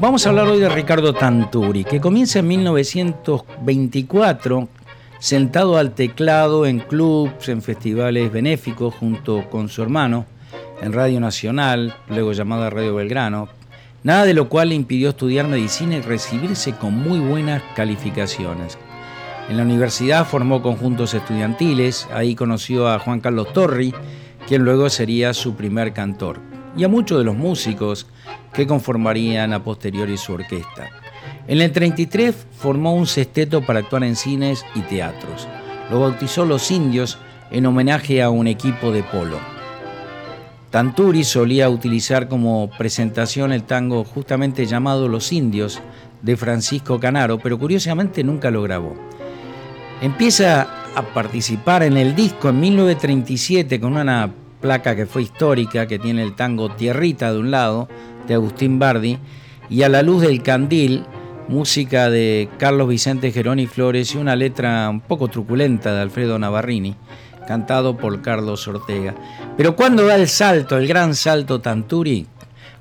Vamos a hablar hoy de Ricardo Tanturi, que comienza en 1924 sentado al teclado en clubs, en festivales benéficos junto con su hermano, en Radio Nacional, luego llamada Radio Belgrano, nada de lo cual le impidió estudiar medicina y recibirse con muy buenas calificaciones. En la universidad formó conjuntos estudiantiles, ahí conoció a Juan Carlos Torri, quien luego sería su primer cantor, y a muchos de los músicos que conformarían a posteriori su orquesta. En el 33 formó un sexteto para actuar en cines y teatros. Lo bautizó Los Indios en homenaje a un equipo de polo. Tanturi solía utilizar como presentación el tango justamente llamado Los Indios de Francisco Canaro, pero curiosamente nunca lo grabó. Empieza a participar en el disco en 1937 con una placa que fue histórica, que tiene el tango Tierrita de un lado, de Agustín Bardi, y a la luz del candil, música de Carlos Vicente Geroni Flores y una letra un poco truculenta de Alfredo Navarrini, cantado por Carlos Ortega. Pero cuando da el salto, el gran salto Tanturi,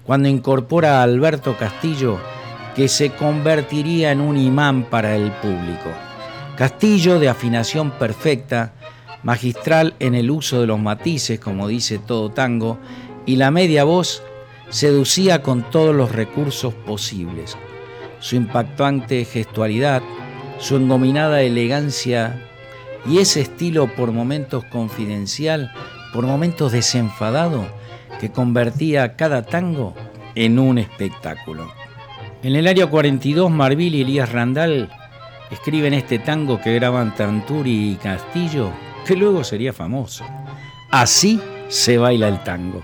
cuando incorpora a Alberto Castillo, que se convertiría en un imán para el público. Castillo de afinación perfecta, magistral en el uso de los matices, como dice todo tango, y la media voz seducía con todos los recursos posibles su impactante gestualidad, su engominada elegancia y ese estilo por momentos confidencial, por momentos desenfadado, que convertía cada tango en un espectáculo. En el área 42, Marvil y Elías Randall escriben este tango que graban Tanturi y Castillo, que luego sería famoso. Así se baila el tango.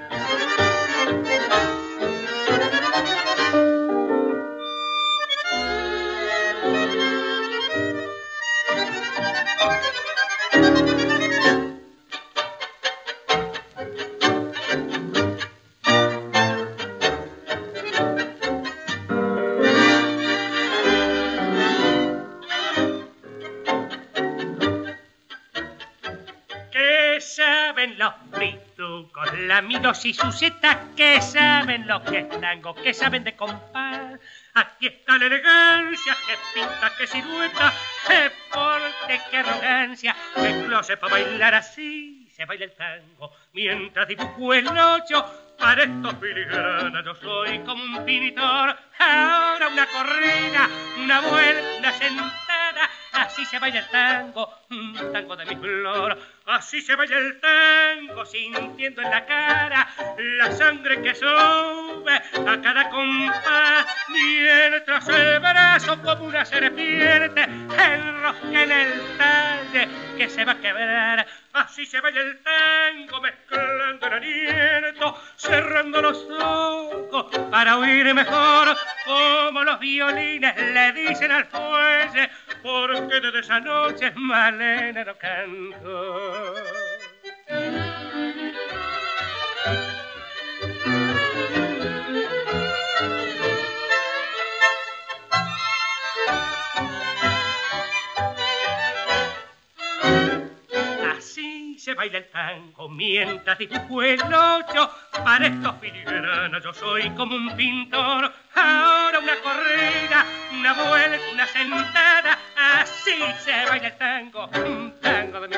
y susetas que saben lo que es tango, que saben de compás. Aquí está la elegancia, que pinta, que silueta, que porte, que arrogancia, que closet para bailar así. Se baila el tango mientras dibujo el ocho. Para estos filigranas yo soy como un pintor. Ahora una corrida, una vuelta, sentada. Así se baila el tango, un tango de mi flor. Así se baila el tango, sintiendo en la cara la sangre que sube a cada compás. Mientras el brazo como una serpiente enrosca en el talle que se va a quebrar. Así se baila el tango, mezclando el aliento, cerrando los ojos para oír mejor como los violines le dicen al fuelle, porque desde esa noche Malena no canto. Así se baila el tango mientras dibujo el ocho. Para estos filigranas yo soy como un pintor. Ahora una corrida, una vuelta, una sentada. sì, se baila el tango, tango de mi